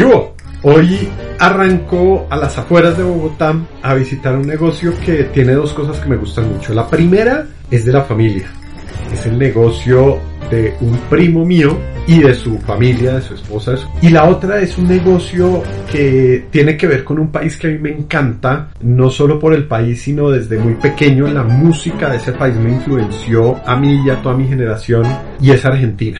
¿Qué hubo? Hoy arrancó a las afueras de Bogotá a visitar un negocio que tiene dos cosas que me gustan mucho. La primera es de la familia. Es el negocio de un primo mío y de su familia, de su esposa. Y la otra es un negocio que tiene que ver con un país que a mí me encanta, no solo por el país, sino desde muy pequeño la música de ese país me influenció a mí y a toda mi generación y es Argentina.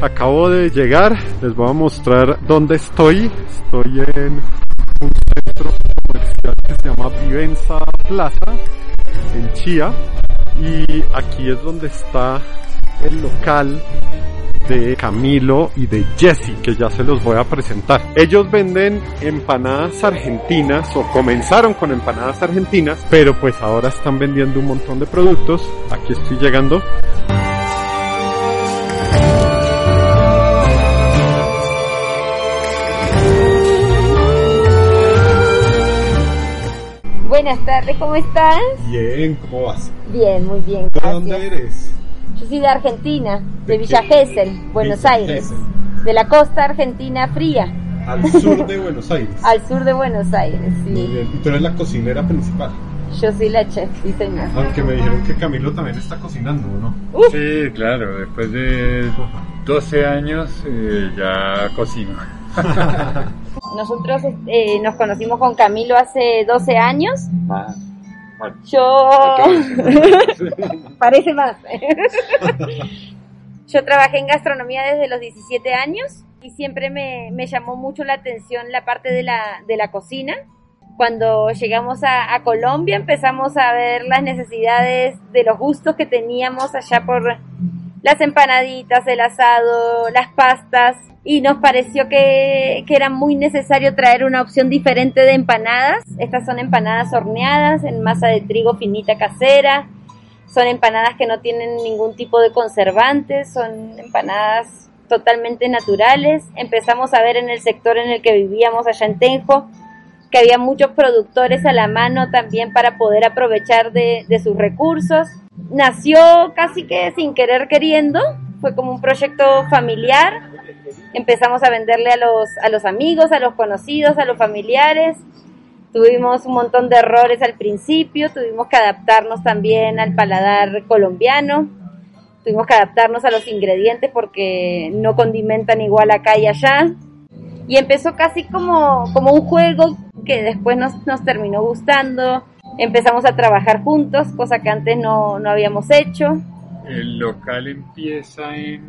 Acabo de llegar, les voy a mostrar dónde estoy. Estoy en un centro comercial que se llama Vivenza Plaza, en Chía. Y aquí es donde está el local de Camilo y de Jesse, que ya se los voy a presentar. Ellos venden empanadas argentinas o comenzaron con empanadas argentinas, pero pues ahora están vendiendo un montón de productos. Aquí estoy llegando. Buenas tardes, ¿cómo estás? Bien, ¿cómo vas? Bien, muy bien. ¿De dónde eres? Yo soy de Argentina, de, Villa Gesell, Buenos Aires. De la costa argentina fría. Al sur de Buenos Aires. Al sur de Buenos Aires, sí. Muy bien. ¿Y tú eres la cocinera principal? Yo soy la chef, sí señor. Aunque me dijeron que Camilo también está cocinando, ¿no? Sí, claro, después de 12 años eh, ya cocino. Nosotros eh, nos conocimos con Camilo hace 12 años. Más. Yo... Parece más. Yo trabajé en gastronomía desde los 17 años y siempre me, me llamó mucho la atención la parte de la, de la cocina. Cuando llegamos a, a Colombia empezamos a ver las necesidades de los gustos que teníamos allá por las empanaditas, el asado, las pastas y nos pareció que, que, era muy necesario traer una opción diferente de empanadas. Estas son empanadas horneadas en masa de trigo finita casera. Son empanadas que no tienen ningún tipo de conservantes, son empanadas totalmente naturales. Empezamos a ver en el sector en el que vivíamos allá en Tenjo que había muchos productores a la mano también para poder aprovechar de, de sus recursos. Nació casi que sin querer queriendo, fue como un proyecto familiar empezamos a venderle a los, a los amigos, a los conocidos, a los familiares. Tuvimos un montón de errores al principio, tuvimos que adaptarnos también al paladar colombiano, tuvimos que adaptarnos a los ingredientes porque no condimentan igual acá y allá. Y empezó casi como, como un juego que después nos, nos terminó gustando. Empezamos a trabajar juntos, cosa que antes no, no habíamos hecho. El local empieza en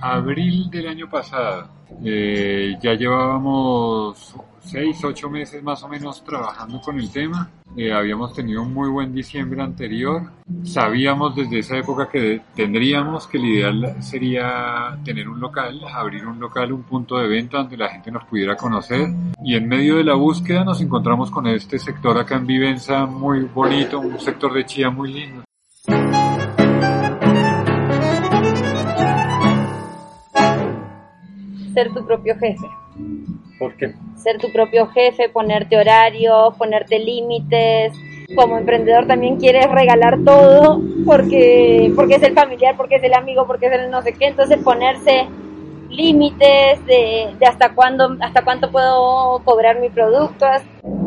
abril del año pasado. Eh, ya llevábamos seis, ocho meses más o menos trabajando con el tema. Eh, habíamos tenido un muy buen diciembre anterior. Sabíamos desde esa época que tendríamos que el ideal sería tener un local, abrir un local, un punto de venta donde la gente nos pudiera conocer. Y en medio de la búsqueda nos encontramos con este sector acá en Vivenza muy bonito, un sector de Chía muy lindo. Ser tu propio jefe. ¿Por qué? Ser tu propio jefe, ponerte horarios, ponerte límites. Como emprendedor también quieres regalar todo porque, porque es el familiar, porque es el amigo, porque es el no sé qué. Entonces ponerse límites de, de, hasta cuándo, hasta cuánto puedo cobrar mi producto,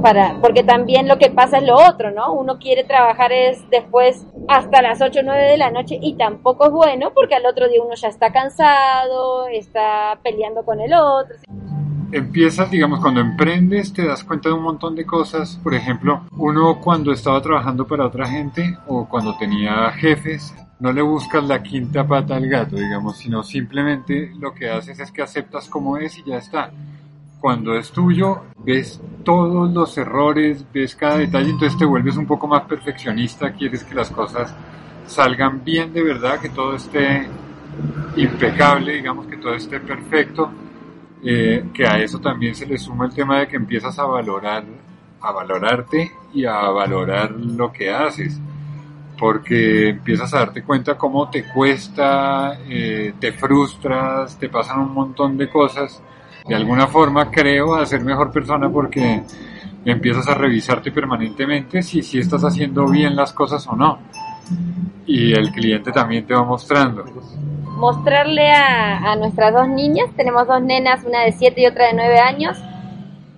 para, porque también lo que pasa es lo otro, ¿no? Uno quiere trabajar es después hasta las 8 o 9 de la noche y tampoco es bueno porque al otro día uno ya está cansado, está peleando con el otro. Empiezas, digamos, cuando emprendes te das cuenta de un montón de cosas. Por ejemplo, uno cuando estaba trabajando para otra gente o cuando tenía jefes, no le buscas la quinta pata al gato, digamos, sino simplemente lo que haces es que aceptas como es y ya está. Cuando es tuyo, ves todos los errores, ves cada detalle, entonces te vuelves un poco más perfeccionista, quieres que las cosas salgan bien de verdad, que todo esté impecable, digamos que todo esté perfecto. eh, que a eso también se le suma el tema de que empiezas a valorar, a valorarte y a valorar lo que haces porque empiezas a darte cuenta cómo te cuesta, eh, te frustras, te pasan un montón de cosas. De alguna forma creo a ser mejor persona porque empiezas a revisarte permanentemente si, si estás haciendo bien las cosas o no. Y el cliente también te va mostrando. Mostrarle a, a nuestras dos niñas, tenemos dos nenas, una de 7 y otra de 9 años,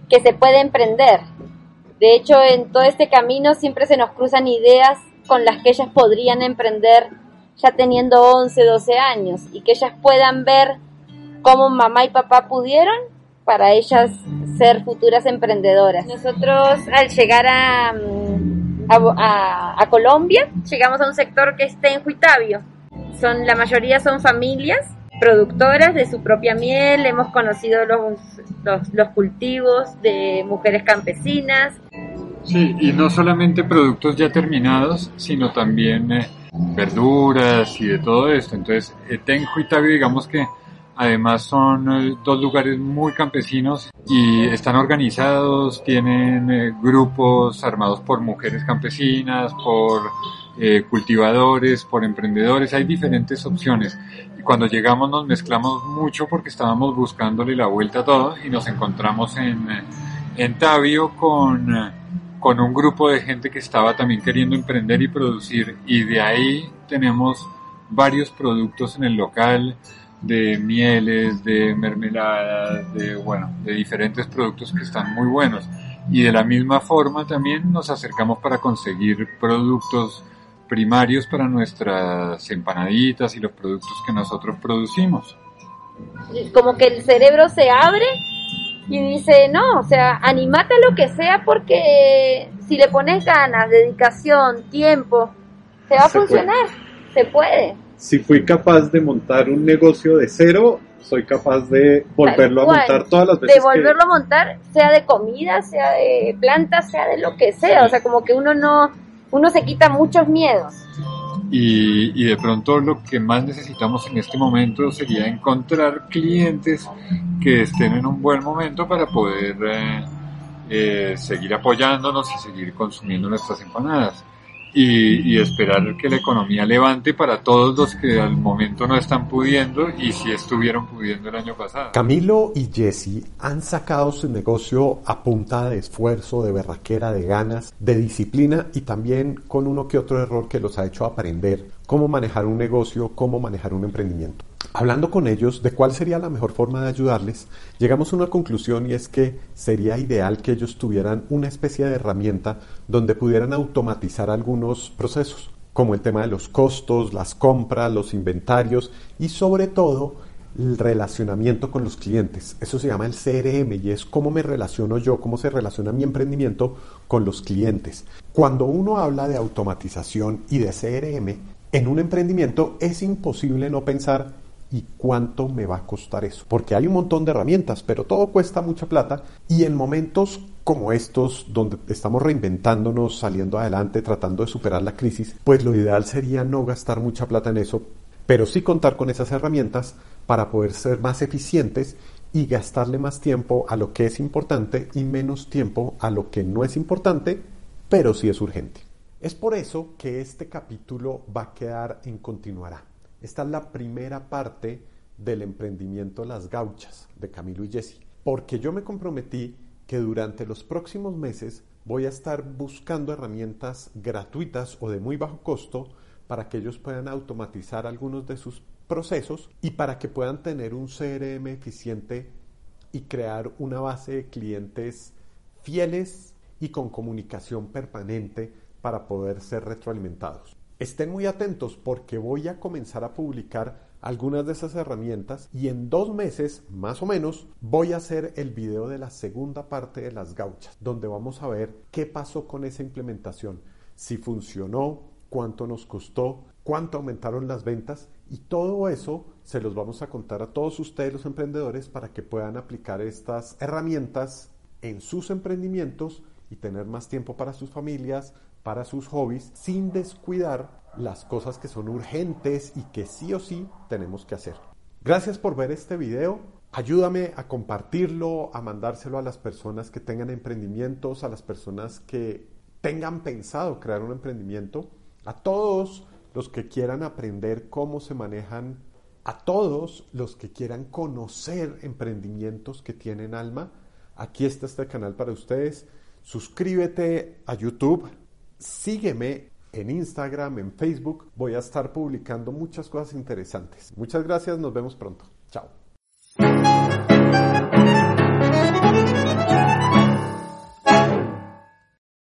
que se puede emprender. De hecho, en todo este camino siempre se nos cruzan ideas con las que ellas podrían emprender ya teniendo 11, 12 años y que ellas puedan ver cómo mamá y papá pudieron para ellas ser futuras emprendedoras. Nosotros al llegar a, mm, a, Colombia llegamos a un sector que está en. Son, la mayoría son familias productoras de su propia miel, hemos conocido los, los, los cultivos de mujeres campesinas, Sí, y no solamente productos ya terminados, sino también eh, verduras y de todo esto. Entonces, Tenjo y Tabio, digamos que además son eh, dos lugares muy campesinos y están organizados, tienen eh, grupos armados por mujeres campesinas, por cultivadores, por emprendedores, hay diferentes opciones. Y cuando llegamos nos mezclamos mucho porque estábamos buscándole la vuelta a todo y nos encontramos en, en Tabio con con un grupo de gente que estaba también queriendo emprender y producir. Y de ahí tenemos varios productos en el local de mieles, de mermeladas, de bueno, de diferentes productos que están muy buenos. Y de la misma forma también nos acercamos para conseguir productos primarios para nuestras empanaditas y los productos que nosotros producimos. Como que el cerebro se abre y dice, no, o sea, animate a lo que sea porque si le pones ganas, dedicación, tiempo, se va a funcionar, se puede. Si fui capaz de montar un negocio de cero, soy capaz de volverlo a montar todas las veces. De volverlo a montar, sea de comida, sea de plantas, sea de lo que sea, o sea, como que uno no, uno se quita muchos miedos. Y, y, de pronto lo que más necesitamos en este momento sería encontrar clientes que estén en un buen momento para poder eh, eh, seguir apoyándonos y seguir consumiendo nuestras empanadas y, esperar que la economía levante para todos los que al momento no están pudiendo y si estuvieron pudiendo el año pasado. Camilo y Jesse han sacado su negocio a punta de esfuerzo, de berraquera, de ganas, de disciplina y también con uno que otro error que los ha hecho aprender cómo manejar un negocio, cómo manejar un emprendimiento. Hablando con ellos de cuál sería la mejor forma de ayudarles, llegamos a una conclusión y es que sería ideal que ellos tuvieran una especie de herramienta donde pudieran automatizar algunos procesos, como el tema de los costos, las compras, los inventarios y sobre todo el relacionamiento con los clientes. Eso se llama el CRM y es cómo me relaciono yo, cómo se relaciona mi emprendimiento con los clientes. Cuando uno habla de automatización y de CRM, en un emprendimiento es imposible no pensar ¿Y cuánto me va a costar eso? Porque hay un montón de herramientas, pero todo cuesta mucha plata y en momentos como estos, donde estamos reinventándonos, saliendo adelante, tratando de superar la crisis, pues lo ideal sería no gastar mucha plata en eso, pero sí contar con esas herramientas para poder ser más eficientes y gastarle más tiempo a lo que es importante y menos tiempo a lo que no es importante, pero sí es urgente. Es por eso que este capítulo va a quedar en continuará. Esta es la primera parte del emprendimiento Las Gauchas de Camilo y Jesse, porque yo me comprometí que durante los próximos meses voy a estar buscando herramientas gratuitas o de muy bajo costo para que ellos puedan automatizar algunos de sus procesos y para que puedan tener un CRM eficiente y crear una base de clientes fieles y con comunicación permanente para poder ser retroalimentados. Estén muy atentos porque voy a comenzar a publicar algunas de esas herramientas y en dos meses más o menos voy a hacer el video de la segunda parte de las gauchas donde vamos a ver qué pasó con esa implementación, si funcionó, cuánto nos costó, cuánto aumentaron las ventas y todo eso se los vamos a contar a todos ustedes los emprendedores para que puedan aplicar estas herramientas en sus emprendimientos y tener más tiempo para sus familias, para sus hobbies sin descuidar las cosas que son urgentes y que sí o sí tenemos que hacer. Gracias por ver este video. Ayúdame a compartirlo, a mandárselo a las personas que tengan emprendimientos, a las personas que tengan pensado crear un emprendimiento, a todos los que quieran aprender cómo se manejan, a todos los que quieran conocer emprendimientos que tienen alma. Aquí está este canal para ustedes. Suscríbete a YouTube, Sígueme en Instagram, en Facebook. Voy a estar publicando muchas cosas interesantes. Muchas gracias, nos vemos pronto. Chao.